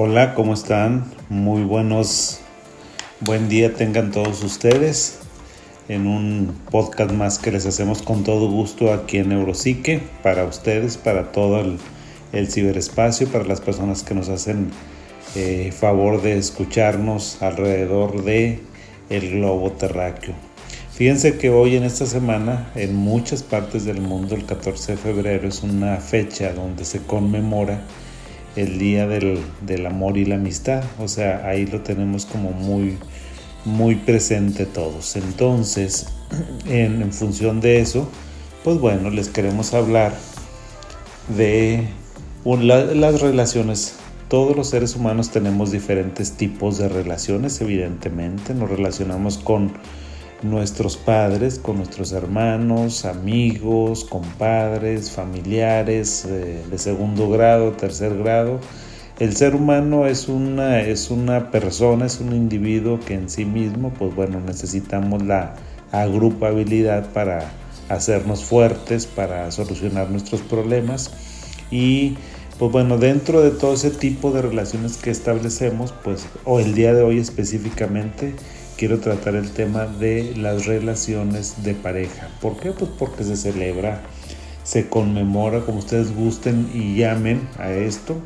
Hola, ¿cómo están? Muy buenos, buen día tengan todos ustedes en un podcast más que les hacemos con todo gusto aquí en Neuropsique para ustedes, para todo el, ciberespacio, para las personas que nos hacen eh, favor de escucharnos alrededor de el globo terráqueo. Fíjense que hoy en esta semana en muchas partes del mundo el 14 de febrero es una fecha donde se conmemora el día del, amor y la amistad. O sea, ahí lo tenemos como muy, muy presente todos. Entonces, en, función de eso, pues bueno, les queremos hablar de las relaciones. Todos los seres humanos tenemos diferentes tipos de relaciones, evidentemente. Nos relacionamos con nuestros padres, con nuestros hermanos, amigos, compadres, familiares eh, de segundo grado, tercer grado. El ser humano es una, es una persona, es un individuo que en sí mismo, pues bueno, necesitamos la agrupabilidad para hacernos fuertes, para solucionar nuestros problemas y pues bueno, dentro de todo ese tipo de relaciones que establecemos, pues o el día de hoy específicamente, quiero tratar el tema de las relaciones de pareja. ¿Por qué? Pues porque se celebra, se conmemora, como ustedes gusten y llamen a esto,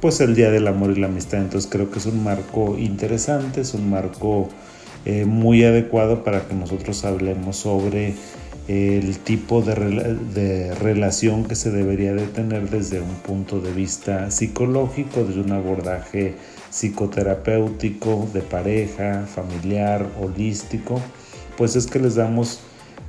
pues el Día del Amor y la Amistad. Entonces creo que es un marco interesante, es un marco eh, muy adecuado para que nosotros hablemos sobre el tipo de, de, relación que se debería de tener desde un punto de vista psicológico, desde un abordaje psicoterapéutico, de pareja, familiar, holístico, pues es que les damos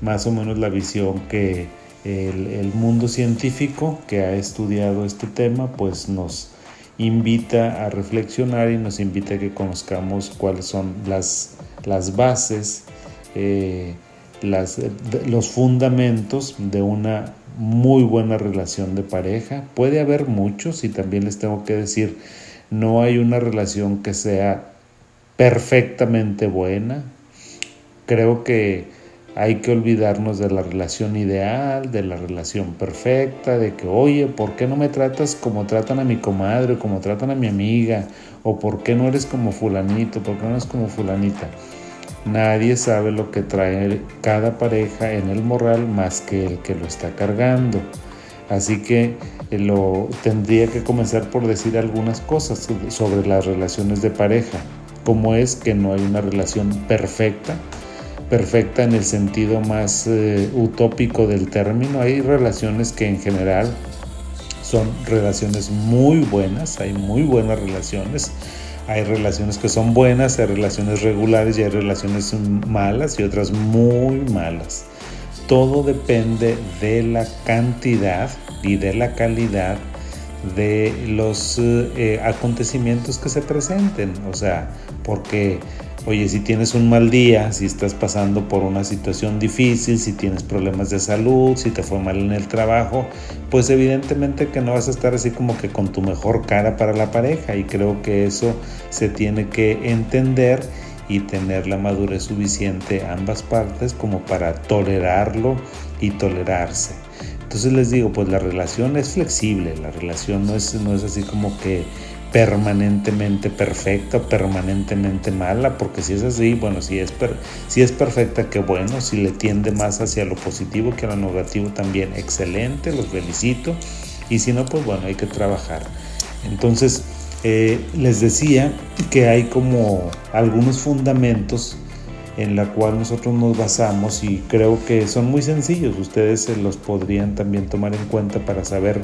más o menos la visión que el, mundo científico que ha estudiado este tema, pues nos invita a reflexionar y nos invita a que conozcamos cuáles son las, las bases, eh, las, los fundamentos de una muy buena relación de pareja. Puede haber muchos y también les tengo que decir no hay una relación que sea perfectamente buena. Creo que hay que olvidarnos de la relación ideal, de la relación perfecta, de que, oye, ¿por qué no me tratas como tratan a mi comadre, o como tratan a mi amiga? ¿O por qué no eres como fulanito? ¿Por qué no eres como fulanita? Nadie sabe lo que trae cada pareja en el moral más que el que lo está cargando. Así que eh, lo tendría que comenzar por decir algunas cosas sobre las relaciones de pareja, como es que no hay una relación perfecta, perfecta en el sentido más eh, utópico del término. Hay relaciones que en general son relaciones muy buenas, hay muy buenas relaciones. Hay relaciones que son buenas, hay relaciones regulares y hay relaciones malas y otras muy malas todo depende de la cantidad y de la calidad de los eh, acontecimientos que se presenten. O sea, porque, oye, si tienes un mal día, si estás pasando por una situación difícil, si tienes problemas de salud, si te fue mal en el trabajo, pues evidentemente que no vas a estar así como que con tu mejor cara para la pareja. Y creo que eso se tiene que entender y tener la madurez suficiente ambas partes como para tolerarlo y tolerarse. Entonces les digo, pues la relación es flexible, la relación no es, no es así como que permanentemente perfecta permanentemente mala, porque si es así, bueno, si es, si es perfecta, qué bueno, si le tiende más hacia lo positivo que a lo negativo también, excelente, los felicito, y si no, pues bueno, hay que trabajar. Entonces, eh, les decía que hay como algunos fundamentos en la cual nosotros nos basamos y creo que son muy sencillos. Ustedes se los podrían también tomar en cuenta para saber,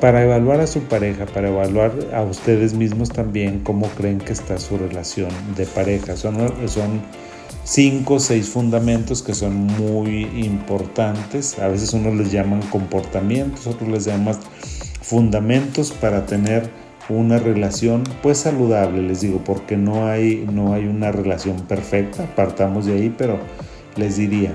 para evaluar a su pareja, para evaluar a ustedes mismos también cómo creen que está su relación de pareja. Son, son cinco o seis fundamentos que son muy importantes. A veces unos les llaman comportamientos, otros les llaman fundamentos para tener una relación pues saludable, les digo, porque no hay, no hay una relación perfecta, partamos de ahí, pero les diría,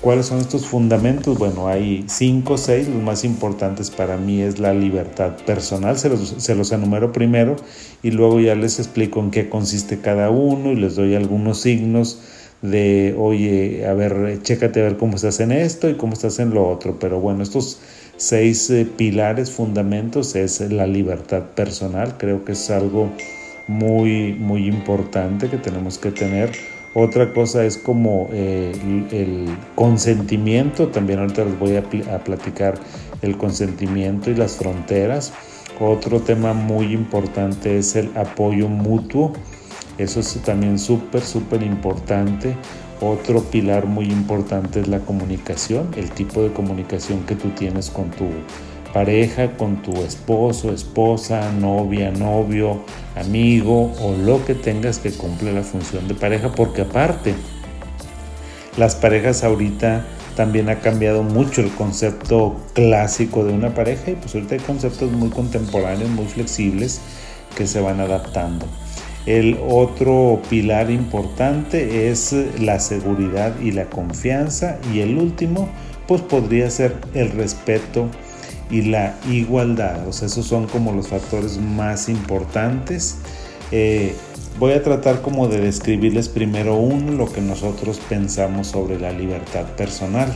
¿cuáles son estos fundamentos? Bueno, hay cinco o seis, los más importantes para mí es la libertad personal, se los, se los enumero primero y luego ya les explico en qué consiste cada uno y les doy algunos signos de, oye, a ver, chécate a ver cómo estás en esto y cómo estás en lo otro, pero bueno, estos seis eh, pilares, fundamentos, es la libertad personal. Creo que es algo muy, muy importante que tenemos que tener. Otra cosa es como eh, el, consentimiento, también ahorita les voy a, platicar el consentimiento y las fronteras. Otro tema muy importante es el apoyo mutuo, eso es también súper, súper importante. Otro pilar muy importante es la comunicación, el tipo de comunicación que tú tienes con tu pareja, con tu esposo, esposa, novia, novio, amigo o lo que tengas que cumple la función de pareja, porque aparte, las parejas ahorita también ha cambiado mucho el concepto clásico de una pareja y pues ahorita hay conceptos muy contemporáneos, muy flexibles que se van adaptando. El otro pilar importante es la seguridad y la confianza. Y el último, pues podría ser el respeto y la igualdad. O sea, esos son como los factores más importantes. Eh, voy a tratar como de describirles primero uno, lo que nosotros pensamos sobre la libertad personal.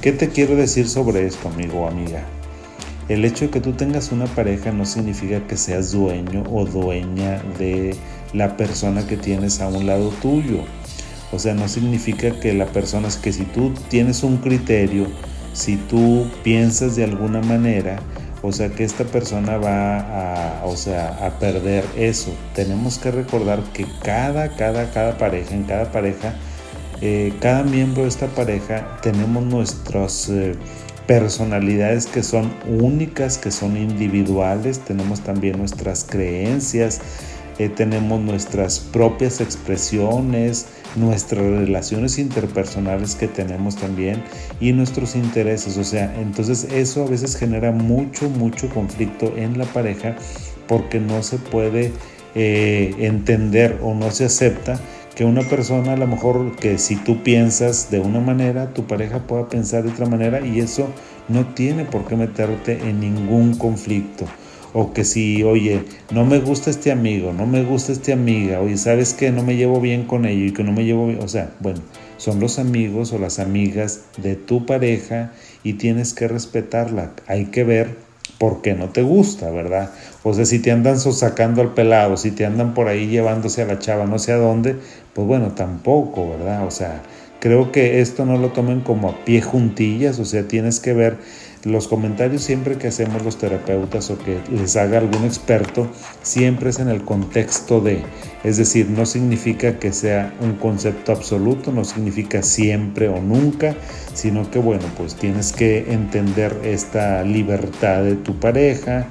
¿Qué te quiero decir sobre esto, amigo o amiga? El hecho de que tú tengas una pareja no significa que seas dueño o dueña de la persona que tienes a un lado tuyo. O sea, no significa que la persona, es que si tú tienes un criterio, si tú piensas de alguna manera, o sea, que esta persona va a, o sea, a perder eso. Tenemos que recordar que cada, cada, cada pareja, en cada pareja, eh, cada miembro de esta pareja tenemos nuestros... Eh, personalidades que son únicas, que son individuales, tenemos también nuestras creencias, eh, tenemos nuestras propias expresiones, nuestras relaciones interpersonales que tenemos también y nuestros intereses. O sea, entonces eso a veces genera mucho, mucho conflicto en la pareja porque no se puede eh, entender o no se acepta que una persona a lo mejor que si tú piensas de una manera, tu pareja pueda pensar de otra manera y eso no tiene por qué meterte en ningún conflicto. O que si, oye, no me gusta este amigo, no me gusta esta amiga, oye, ¿sabes que No me llevo bien con ello y que no me llevo bien, o sea, bueno, son los amigos o las amigas de tu pareja y tienes que respetarla. Hay que ver por qué no te gusta, ¿verdad? O sea, si te andan sacando al pelado, si te andan por ahí llevándose a la chava no sé a dónde, pues bueno, tampoco, ¿verdad? O sea, creo que esto no lo tomen como a pie juntillas, o sea, tienes que ver los comentarios siempre que hacemos los terapeutas o que les haga algún experto, siempre es en el contexto de, es decir, no significa que sea un concepto absoluto, no significa siempre o nunca, sino que bueno, pues tienes que entender esta libertad de tu pareja,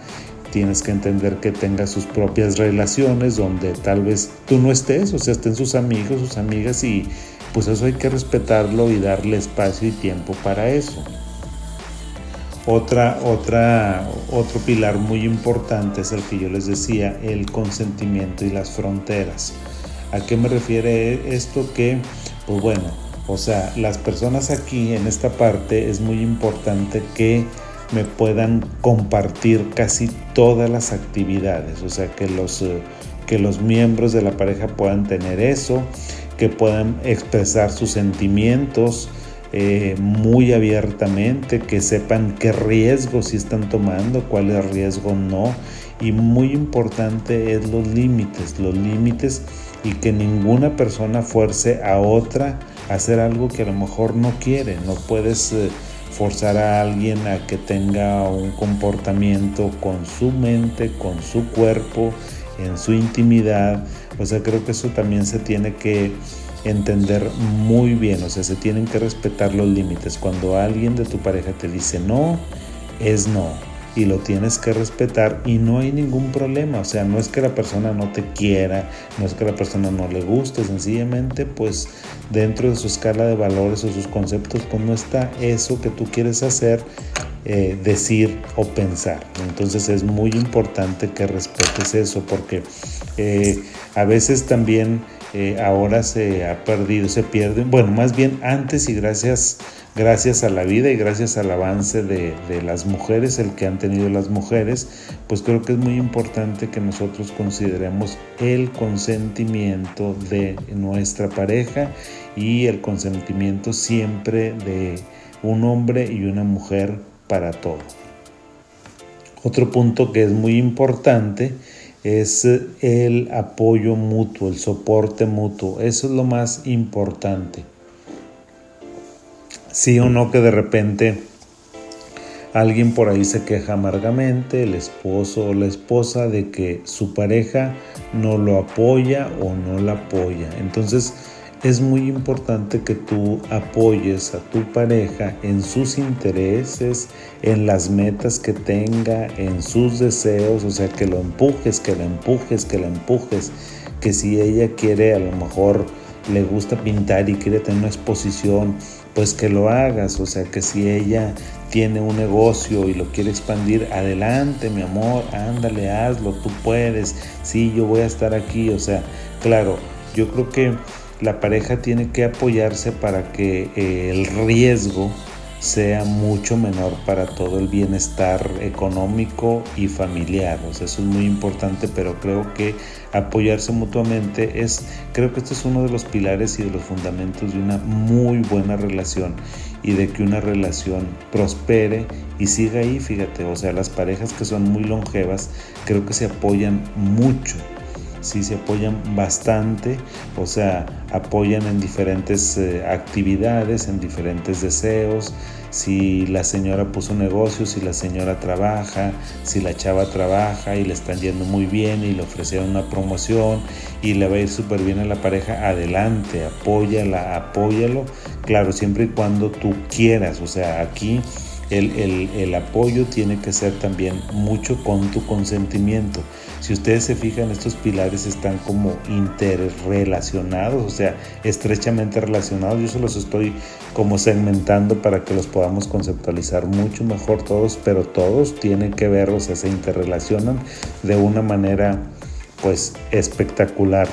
tienes que entender que tenga sus propias relaciones donde tal vez tú no estés, o sea, estén sus amigos, sus amigas y pues eso hay que respetarlo y darle espacio y tiempo para eso. Otra, otra, otro pilar muy importante es el que yo les decía, el consentimiento y las fronteras. ¿A qué me refiere esto? Que, pues bueno, o sea, las personas aquí en esta parte es muy importante que me puedan compartir casi todas las actividades, o sea, que los, eh, que los miembros de la pareja puedan tener eso, que puedan expresar sus sentimientos eh, muy abiertamente, que sepan qué riesgos si están tomando, cuáles riesgos no, y muy importante es los límites, los límites y que ninguna persona fuerce a otra a hacer algo que a lo mejor no quiere, no puedes... Eh, forzar a alguien a que tenga un comportamiento con su mente, con su cuerpo, en su intimidad. O sea, creo que eso también se tiene que entender muy bien, o sea, se tienen que respetar los límites. Cuando alguien de tu pareja te dice no, es no y lo tienes que respetar y no hay ningún problema, o sea, no es que la persona no te quiera, no es que la persona no le guste, sencillamente pues dentro de su escala de valores o sus conceptos pues no está eso que tú quieres hacer, eh, decir o pensar. Entonces es muy importante que respetes eso porque eh, a veces también eh, ahora se ha perdido, se pierde, bueno, más bien antes y gracias, gracias a la vida y gracias al avance de, de, las mujeres, el que han tenido las mujeres, pues creo que es muy importante que nosotros consideremos el consentimiento de nuestra pareja y el consentimiento siempre de un hombre y una mujer para todo. Otro punto que es muy importante es el apoyo mutuo, el soporte mutuo. Eso es lo más importante. Sí o no que de repente alguien por ahí se queja amargamente, el esposo o la esposa, de que su pareja no lo apoya o no la apoya. Entonces, es muy importante que tú apoyes a tu pareja en sus intereses, en las metas que tenga, en sus deseos, o sea, que lo empujes, que la empujes, que la empujes, que si ella quiere a lo mejor le gusta pintar y quiere tener una exposición, pues que lo hagas, o sea, que si ella tiene un negocio y lo quiere expandir, adelante, mi amor, ándale, hazlo, tú puedes, sí, yo voy a estar aquí, o sea, claro, yo creo que la pareja tiene que apoyarse para que eh, el riesgo sea mucho menor para todo el bienestar económico y familiar. O sea, eso es muy importante, pero creo que apoyarse mutuamente es, creo que este es uno de los pilares y de los fundamentos de una muy buena relación y de que una relación prospere y siga ahí, fíjate, o sea, las parejas que son muy longevas creo que se apoyan mucho sí se apoyan bastante, o sea, apoyan en diferentes eh, actividades, en diferentes deseos. Si la señora puso negocio, si la señora trabaja, si la chava trabaja y le están yendo muy bien y le ofrecieron una promoción y le va a ir súper bien a la pareja, adelante, apóyala, apóyalo. Claro, siempre y cuando tú quieras, o sea, aquí el, apoyo tiene que ser también mucho con tu consentimiento. Si ustedes se fijan, estos pilares están como interrelacionados, o sea, estrechamente relacionados. Yo se los estoy como segmentando para que los podamos conceptualizar mucho mejor todos, pero todos tienen que ver, o sea, se interrelacionan de una manera pues espectacular.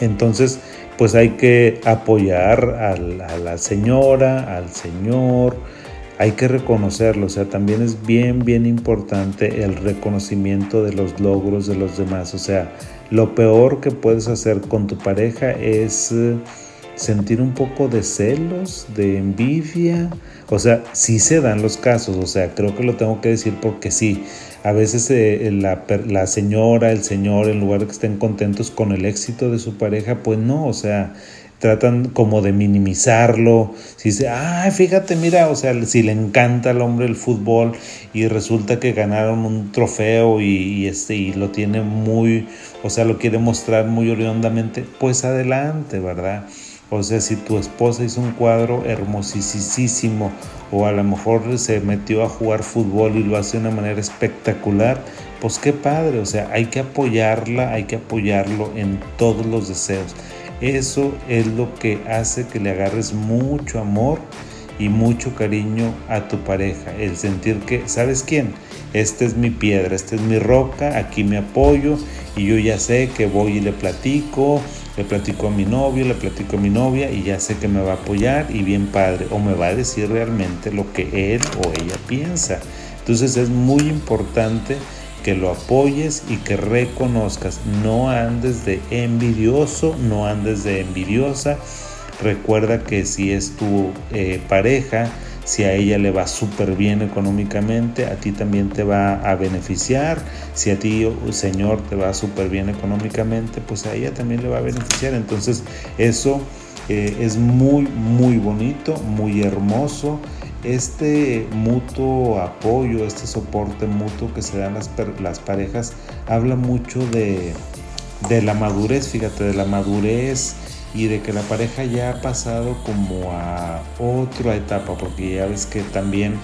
Entonces, pues hay que apoyar a la señora, al señor, hay que reconocerlo, o sea, también es bien, bien importante el reconocimiento de los logros de los demás, o sea, lo peor que puedes hacer con tu pareja es eh, sentir un poco de celos, de envidia, o sea, sí se dan los casos, o sea, creo que lo tengo que decir porque sí, a veces eh, la, la señora, el señor, en lugar de que estén contentos con el éxito de su pareja, pues no, o sea, tratan como de minimizarlo. Si dice, ay, fíjate, mira, o sea, si le encanta al hombre el fútbol y resulta que ganaron un trofeo y, este, y lo tiene muy, o sea, lo quiere mostrar muy oriondamente, pues adelante, ¿verdad? O sea, si tu esposa hizo un cuadro hermosísimo o a lo mejor se metió a jugar fútbol y lo hace de una manera espectacular, pues qué padre, o sea, hay que apoyarla, hay que apoyarlo en todos los deseos. Eso es lo que hace que le agarres mucho amor y mucho cariño a tu pareja. El sentir que, ¿sabes quién? Esta es mi piedra, esta es mi roca, aquí me apoyo y yo ya sé que voy y le platico, le platico a mi novio, le platico a mi novia y ya sé que me va a apoyar y bien padre, o me va a decir realmente lo que él o ella piensa. Entonces es muy importante que lo apoyes y que reconozcas. No andes de envidioso, no andes de envidiosa. Recuerda que si es tu eh, pareja, si a ella le va súper bien económicamente, a ti también te va a beneficiar. Si a ti, Señor, te va súper bien económicamente, pues a ella también le va a beneficiar. Entonces eso eh, es muy, muy bonito, muy hermoso este mutuo apoyo, este soporte mutuo que se dan las, las parejas, habla mucho de, la madurez, fíjate, de la madurez y de que la pareja ya ha pasado como a otra etapa, porque ya ves que también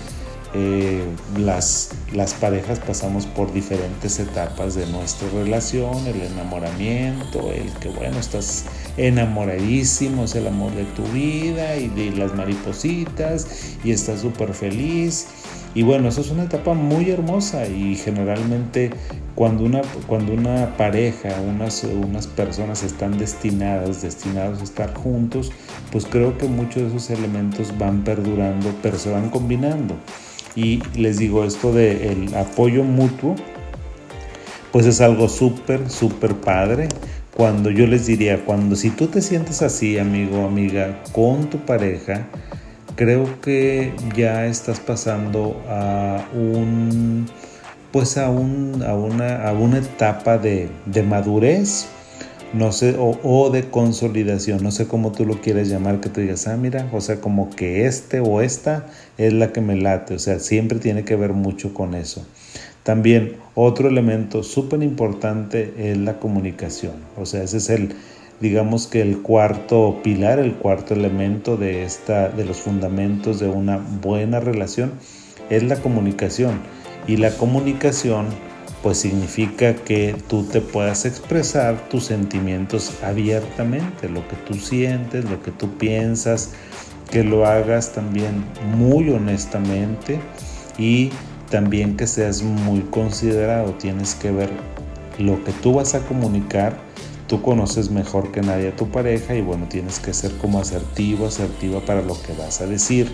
eh, las, las parejas pasamos por diferentes etapas de nuestra relación, el enamoramiento, el que bueno, estás enamoradísimo, es el amor de tu vida y de las maripositas y estás súper feliz. Y bueno, eso es una etapa muy hermosa y generalmente cuando una, cuando una pareja, unas, unas personas están destinadas, destinados a estar juntos, pues creo que muchos de esos elementos van perdurando, pero se van combinando. Y les digo, esto del apoyo mutuo, pues es algo súper, súper padre. Cuando yo les diría, cuando si tú te sientes así, amigo, amiga, con tu pareja, creo que ya estás pasando a un pues a, un, a, una, a una etapa de, de madurez no sé, o, de consolidación, no sé cómo tú lo quieres llamar, que tú digas, ah, mira, o sea, como que este o esta es la que me late, o sea, siempre tiene que ver mucho con eso. También otro elemento súper importante es la comunicación, o sea, ese es el, digamos que el cuarto pilar, el cuarto elemento de, esta, de los fundamentos de una buena relación, es la comunicación. Y la comunicación pues significa que tú te puedas expresar tus sentimientos abiertamente, lo que tú sientes, lo que tú piensas, que lo hagas también muy honestamente y también que seas muy considerado. Tienes que ver lo que tú vas a comunicar. Tú conoces mejor que nadie a tu pareja y bueno, tienes que ser como asertivo, asertiva para lo que vas a decir.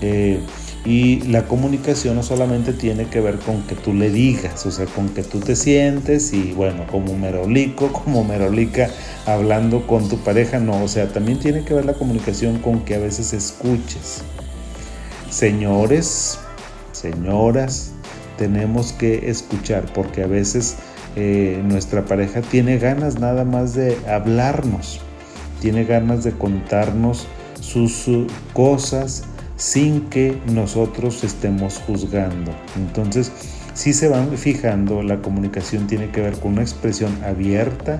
Eh, y la comunicación no solamente tiene que ver con que tú le digas, o sea, con que tú te sientes y bueno, como merolico, como merolica, hablando con tu pareja, no, o sea, también tiene que ver la comunicación con que a veces escuches. Señores, señoras, tenemos que escuchar porque a veces eh, nuestra pareja tiene ganas nada más de hablarnos, tiene ganas de contarnos sus cosas, sin que nosotros estemos juzgando. Entonces, si se van fijando, la comunicación tiene que ver con una expresión abierta,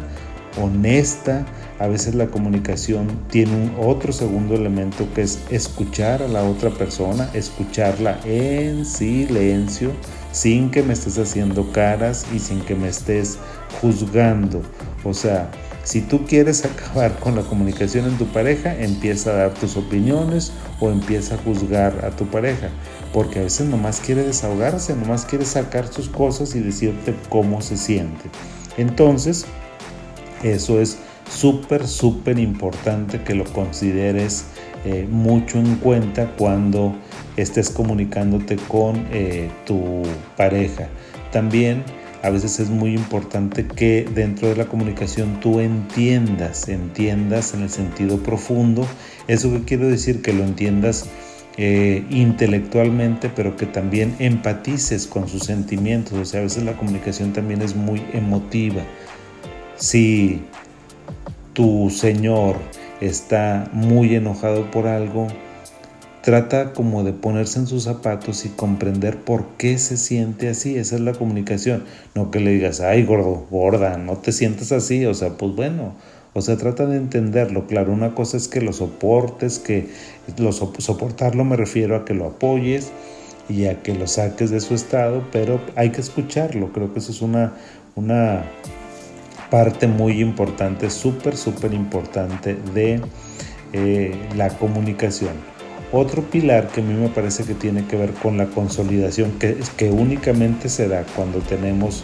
honesta. A veces la comunicación tiene un otro segundo elemento que es escuchar a la otra persona, escucharla en silencio, sin que me estés haciendo caras y sin que me estés juzgando. O sea, si tú quieres acabar con la comunicación en tu pareja, empieza a dar tus opiniones o empieza a juzgar a tu pareja. Porque a veces nomás quiere desahogarse, nomás quiere sacar sus cosas y decirte cómo se siente. Entonces, eso es súper, súper importante que lo consideres eh, mucho en cuenta cuando estés comunicándote con eh, tu pareja. También a veces es muy importante que dentro de la comunicación tú entiendas, entiendas en el sentido profundo. Eso que quiero decir, que lo entiendas eh, intelectualmente, pero que también empatices con sus sentimientos. O sea, a veces la comunicación también es muy emotiva. Si tu Señor está muy enojado por algo, Trata como de ponerse en sus zapatos y comprender por qué se siente así. Esa es la comunicación. No que le digas, ay, gordo, gorda, no te sientes así. O sea, pues bueno, o sea, trata de entenderlo. Claro, una cosa es que lo soportes, que lo soportarlo me refiero a que lo apoyes y a que lo saques de su estado, pero hay que escucharlo. Creo que eso es una, una parte muy importante, súper, súper importante de eh, la comunicación. Otro pilar que a mí me parece que tiene que ver con la consolidación, que, que únicamente se da cuando tenemos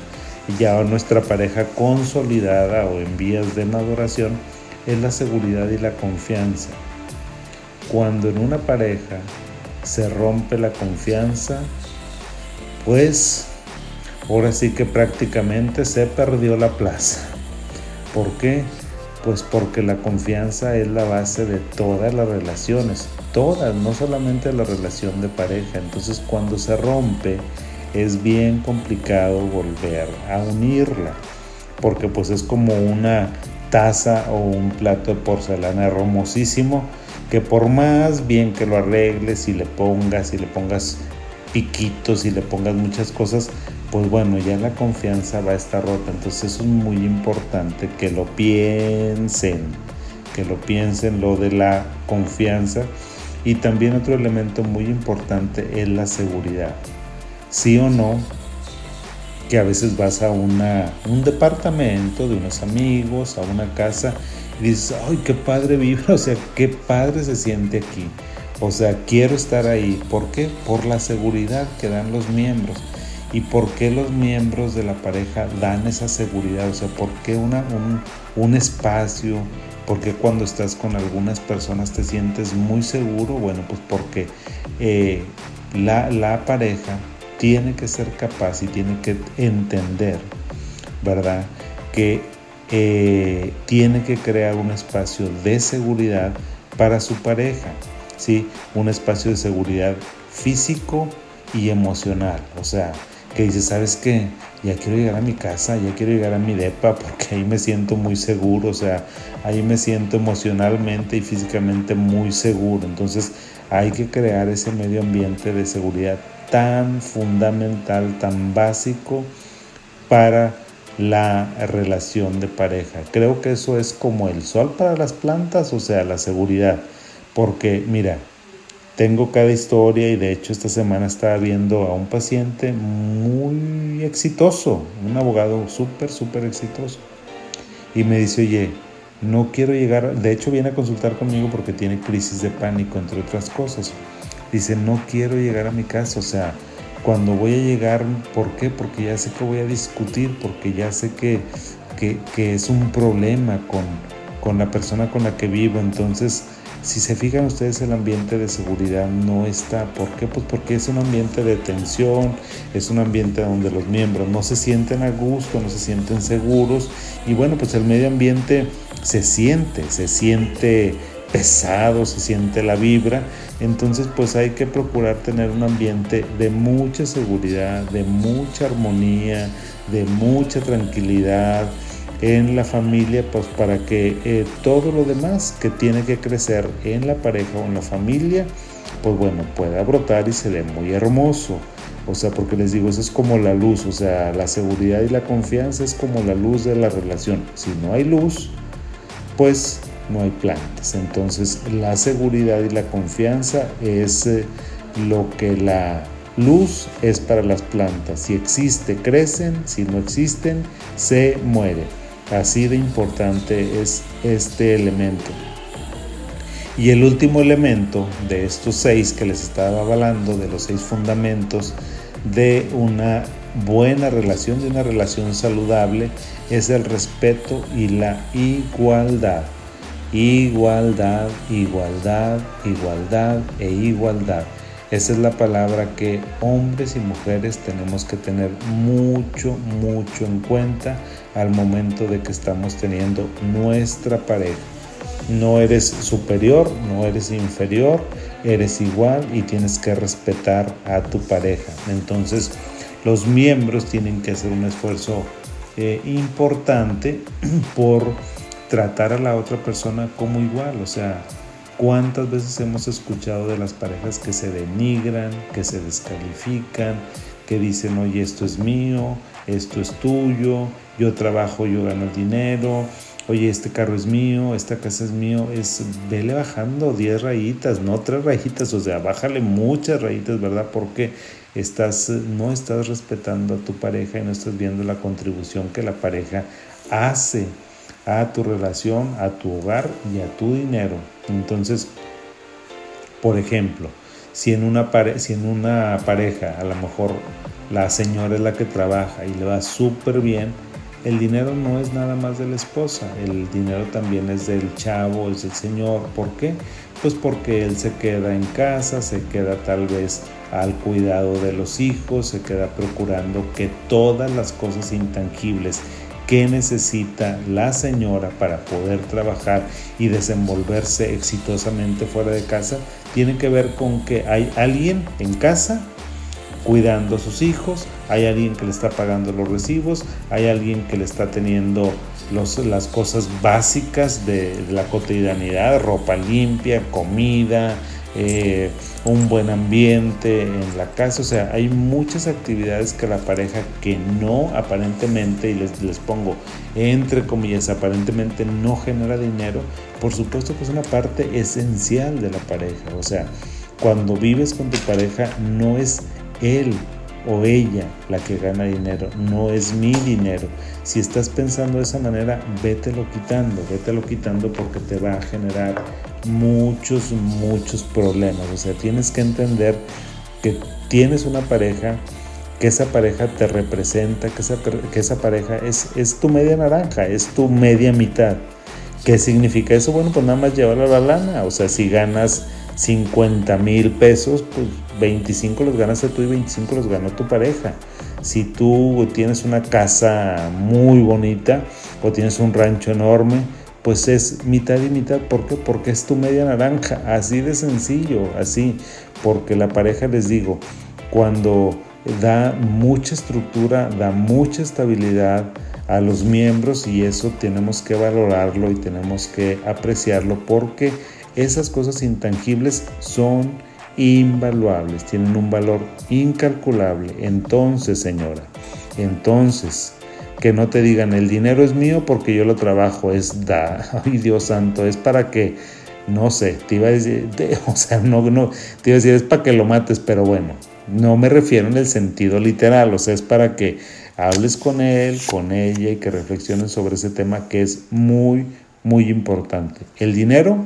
ya nuestra pareja consolidada o en vías de maduración, es la seguridad y la confianza. Cuando en una pareja se rompe la confianza, pues ahora sí que prácticamente se perdió la plaza. ¿Por qué? Pues porque la confianza es la base de todas las relaciones, todas, no solamente la relación de pareja. Entonces cuando se rompe es bien complicado volver a unirla, porque pues es como una taza o un plato de porcelana hermosísimo que por más bien que lo arregles y le pongas y le pongas piquitos y le pongas muchas cosas, pues bueno, ya la confianza va a estar rota. Entonces es muy importante que lo piensen, que lo piensen lo de la confianza. Y también otro elemento muy importante es la seguridad. Sí o no, que a veces vas a una, un departamento de unos amigos, a una casa, y dices, ay, qué padre vibra, o sea, qué padre se siente aquí. O sea, quiero estar ahí. ¿Por qué? Por la seguridad que dan los miembros. ¿Y por qué los miembros de la pareja dan esa seguridad? O sea, ¿por qué una, un, espacio? ¿Por qué cuando estás con algunas personas te sientes muy seguro? Bueno, pues porque eh, la, pareja tiene que ser capaz y tiene que entender, ¿verdad? Que eh, tiene que crear un espacio de seguridad para su pareja. ¿sí? Un espacio de seguridad físico y emocional. O sea, que dice, ¿sabes qué? Ya quiero llegar a mi casa, ya quiero llegar a mi depa porque ahí me siento muy seguro, o sea, ahí me siento emocionalmente y físicamente muy seguro. Entonces hay que crear ese medio ambiente de seguridad tan fundamental, tan básico para la relación de pareja. Creo que eso es como el sol para las plantas, o sea, la seguridad. Porque mira, tengo cada historia y de hecho esta semana estaba viendo a un paciente muy exitoso, un abogado súper, súper exitoso. Y me dice, oye, no quiero llegar, de hecho viene a consultar conmigo porque tiene crisis de pánico, entre otras cosas. Dice, no quiero llegar a mi casa, o sea, cuando voy a llegar, ¿por qué? Porque ya sé que voy a discutir, porque ya sé que, que, es un problema con, con la persona con la que vivo. Entonces, si se fijan ustedes, el ambiente de seguridad no está. ¿Por qué? Pues porque es un ambiente de tensión, es un ambiente donde los miembros no se sienten a gusto, no se sienten seguros. Y bueno, pues el medio ambiente se siente, se siente pesado, se siente la vibra. Entonces pues hay que procurar tener un ambiente de mucha seguridad, de mucha armonía, de mucha tranquilidad en la familia, pues para que eh, todo lo demás que tiene que crecer en la pareja o en la familia, pues bueno, pueda brotar y se dé muy hermoso. O sea, porque les digo, eso es como la luz, o sea, la seguridad y la confianza es como la luz de la relación. Si no hay luz, pues no hay plantas. Entonces la seguridad y la confianza es eh, lo que la luz es para las plantas. Si existe, crecen, si no existen, se mueren. Así de importante es este elemento. Y el último elemento de estos seis que les estaba hablando, de los seis fundamentos de una buena relación, de una relación saludable, es el respeto y la igualdad. Igualdad, igualdad, igualdad e igualdad. Esa es la palabra que hombres y mujeres tenemos que tener mucho, mucho en cuenta al momento de que estamos teniendo nuestra pareja. No eres superior, no eres inferior, eres igual y tienes que respetar a tu pareja. Entonces, los miembros tienen que hacer un esfuerzo eh, importante por tratar a la otra persona como igual, o sea, ¿cuántas veces hemos escuchado de las parejas que se denigran, que se descalifican, que dicen, oye, esto es mío, esto es tuyo, yo trabajo, yo gano dinero, oye, este carro es mío, esta casa es mío, es, vele bajando 10 rayitas, no 3 rayitas, o sea, bájale muchas rayitas, ¿verdad? Porque estás, no estás respetando a tu pareja y no estás viendo la contribución que la pareja hace a tu relación, a tu hogar y a tu dinero. Entonces, por ejemplo, si en una, si en una pareja a lo mejor la señora es la que trabaja y le va súper bien, el dinero no es nada más de la esposa, el dinero también es del chavo, es del señor. ¿Por qué? Pues porque él se queda en casa, se queda tal vez al cuidado de los hijos, se queda procurando que todas las cosas intangibles qué necesita la señora para poder trabajar y desenvolverse exitosamente fuera de casa, tiene que ver con que hay alguien en casa cuidando a sus hijos, hay alguien que le está pagando los recibos, hay alguien que le está teniendo las cosas básicas de la cotidianidad, ropa limpia, comida, eh, un buen ambiente en la casa, o sea, hay muchas actividades que la pareja que no aparentemente, y les, les pongo entre comillas, aparentemente no genera dinero, por supuesto que es una parte esencial de la pareja, o sea, cuando vives con tu pareja no es él o ella la que gana dinero, no es mi dinero. Si estás pensando de esa manera, vételo quitando, vételo quitando porque te va a generar muchos, muchos problemas. O sea, tienes que entender que tienes una pareja, que esa pareja te representa, que esa, que esa pareja es, es tu media naranja, es tu media mitad. ¿Qué significa eso? Bueno, pues nada más llevar a la lana. O sea, si ganas 50 mil pesos, pues 25 los ganas tú y 25 los ganó tu pareja. Si tú tienes una casa muy bonita o tienes un rancho enorme, pues es mitad y mitad. ¿Por qué? Porque es tu media naranja, así de sencillo, así. Porque la pareja, les digo, cuando da mucha estructura, da mucha estabilidad a los miembros y eso tenemos que valorarlo y tenemos que apreciarlo porque esas cosas intangibles son invaluables, tienen un valor incalculable. Entonces, señora, entonces, que no te digan el dinero es mío porque yo lo trabajo, es da, ay Dios santo, es para que, no sé, te iba a decir, o sea, no, no, te iba a decir es para que lo mates, pero bueno, no me refiero en el sentido literal, o sea, es para que hables con él, con ella y que reflexionen sobre ese tema que es muy, muy importante. El dinero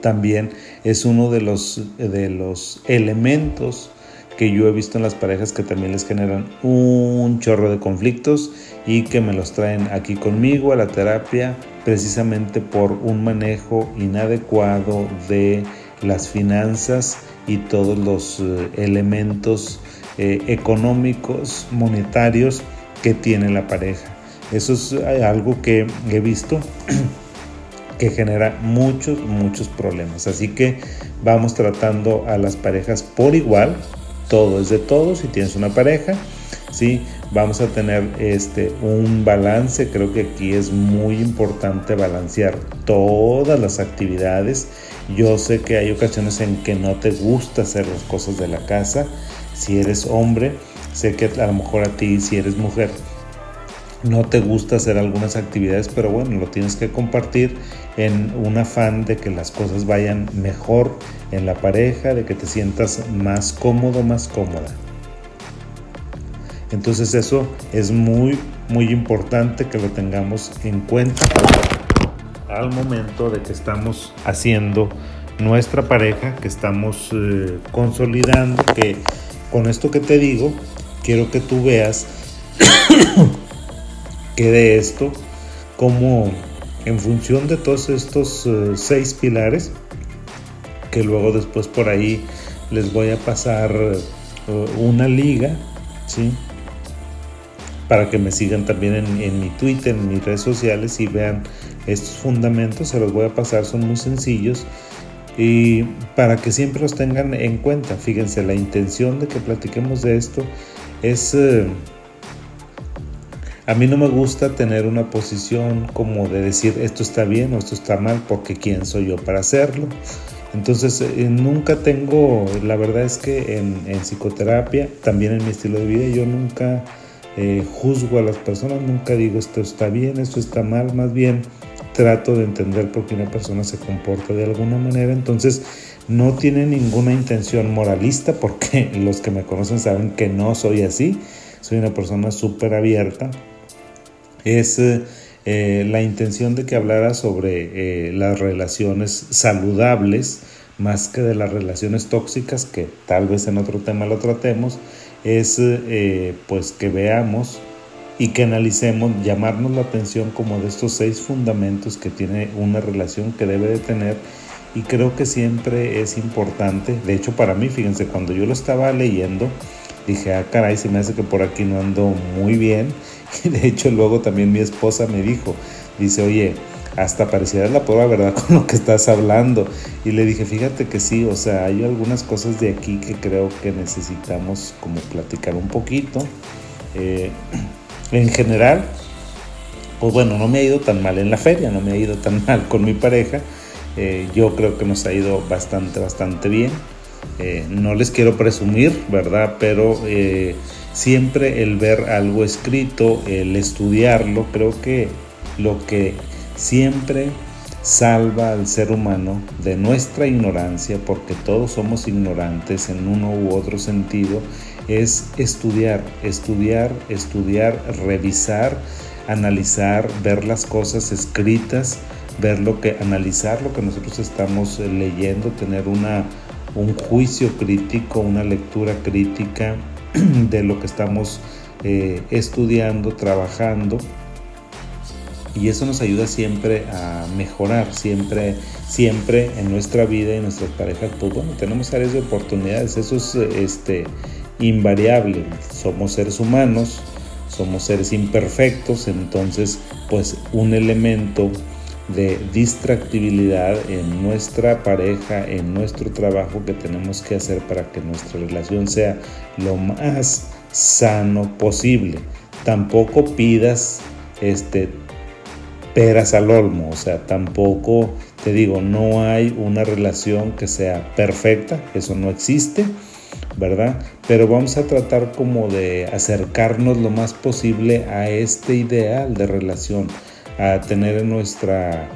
también es uno de los, de los elementos que yo he visto en las parejas que también les generan un chorro de conflictos y que me los traen aquí conmigo a la terapia precisamente por un manejo inadecuado de las finanzas y todos los eh, elementos eh, económicos, monetarios que tiene la pareja. Eso es eh, algo que he visto que genera muchos, muchos problemas. Así que vamos tratando a las parejas por igual. Todo es de todos. Si tienes una pareja, ¿sí? vamos a tener este, un balance. Creo que aquí es muy importante balancear todas las actividades yo sé que hay ocasiones en que no te gusta hacer las cosas de la casa. Si eres hombre, sé que a lo mejor a ti, si eres mujer, no te gusta hacer algunas actividades, pero bueno, lo tienes que compartir en un afán de que las cosas vayan mejor en la pareja, de que te sientas más cómodo, más cómoda. Entonces eso es muy, muy importante que lo tengamos en cuenta al momento de que estamos haciendo nuestra pareja, que estamos eh, consolidando, que con esto que te digo, quiero que tú veas que de esto, como en función de todos estos eh, seis pilares, que luego después por ahí les voy a pasar eh, una liga, ¿sí? Para que me sigan también en, en mi Twitter, en mis redes sociales y vean estos fundamentos se los voy a pasar, son muy sencillos y para que siempre los tengan en cuenta. Fíjense, la intención de que platiquemos de esto es... Eh, a mí no me gusta tener una posición como de decir esto está bien o esto está mal porque quién soy yo para hacerlo. Entonces eh, nunca tengo, la verdad es que en, psicoterapia, también en mi estilo de vida, yo nunca eh, juzgo a las personas, nunca digo esto está bien, esto está mal, más bien trato de entender por qué una persona se comporta de alguna manera. Entonces, no tiene ninguna intención moralista porque los que me conocen saben que no soy así. Soy una persona súper abierta. Es eh, la intención de que hablara sobre eh, las relaciones saludables más que de las relaciones tóxicas que tal vez en otro tema lo tratemos es eh, pues que veamos y que analicemos, llamarnos la atención como de estos seis fundamentos que tiene una relación que debe de tener. Y creo que siempre es importante, de hecho para mí, fíjense, cuando yo lo estaba leyendo, dije, ah, caray, se me hace que por aquí no ando muy bien. Y de hecho luego también mi esposa me dijo, dice, oye, hasta pareciera la prueba verdad con lo que estás hablando. Y le dije, fíjate que sí, o sea, hay algunas cosas de aquí que creo que necesitamos como platicar un poquito. Eh, en general, pues bueno, no me ha ido tan mal en la feria, no me ha ido tan mal con mi pareja. Eh, yo creo que nos ha ido bastante, bastante bien. Eh, no les quiero presumir, ¿verdad? Pero eh, siempre el ver algo escrito, el estudiarlo, creo que lo que siempre salva al ser humano de nuestra ignorancia, porque todos somos ignorantes en uno u otro sentido, es estudiar, estudiar, estudiar, revisar, analizar, ver las cosas escritas, ver lo que, analizar lo que nosotros estamos eh, leyendo, tener una, un juicio crítico, una lectura crítica de lo que estamos eh, estudiando, trabajando. Y eso nos ayuda siempre a mejorar, siempre, siempre en nuestra vida y en nuestras parejas. Pues bueno, tenemos áreas de oportunidades. Eso es este, invariable. Somos seres humanos, somos seres imperfectos, entonces pues un elemento de distractibilidad en nuestra pareja, en nuestro trabajo que tenemos que hacer para que nuestra relación sea lo más sano posible. Tampoco pidas este peras al olmo, o sea, tampoco te digo, no hay una relación que sea perfecta, eso no existe, ¿verdad? Pero vamos a tratar como de acercarnos lo más posible a este ideal de relación a tener en nuestra,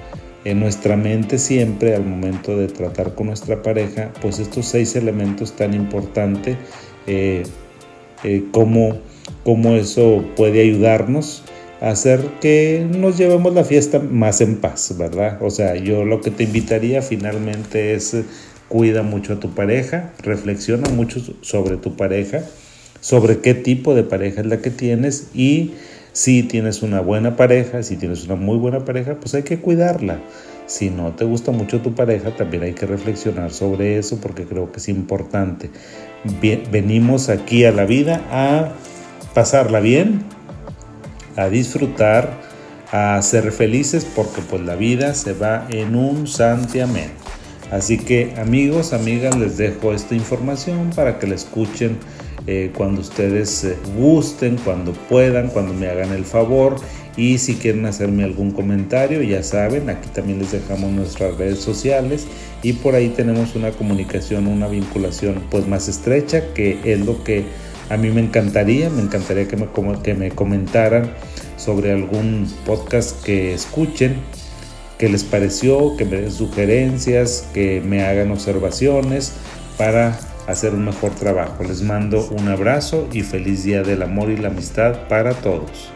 en nuestra mente siempre al momento de tratar con nuestra pareja, pues estos seis elementos tan importantes, eh, eh, cómo, eso puede ayudarnos a hacer que nos llevemos la fiesta más en paz, ¿verdad? O sea, yo lo que te invitaría finalmente es cuida mucho a tu pareja, reflexiona mucho sobre tu pareja, sobre qué tipo de pareja es la que tienes y si tienes una buena pareja, si tienes una muy buena pareja, pues hay que cuidarla. Si no te gusta mucho tu pareja, también hay que reflexionar sobre eso porque creo que es importante. venimos aquí a la vida a pasarla bien, a disfrutar, a ser felices porque pues la vida se va en un santiamén. Así que amigos, amigas, les dejo esta información para que la escuchen eh, cuando ustedes eh, gusten, cuando puedan, cuando me hagan el favor. Y si quieren hacerme algún comentario, ya saben, aquí también les dejamos nuestras redes sociales y por ahí tenemos una comunicación, una vinculación pues más estrecha, que es lo que a mí me encantaría, me encantaría que me, que me comentaran sobre algún podcast que escuchen, que les pareció, que me den sugerencias, que me hagan observaciones para hacer un mejor trabajo. Les mando un abrazo y feliz día del amor y la amistad para todos.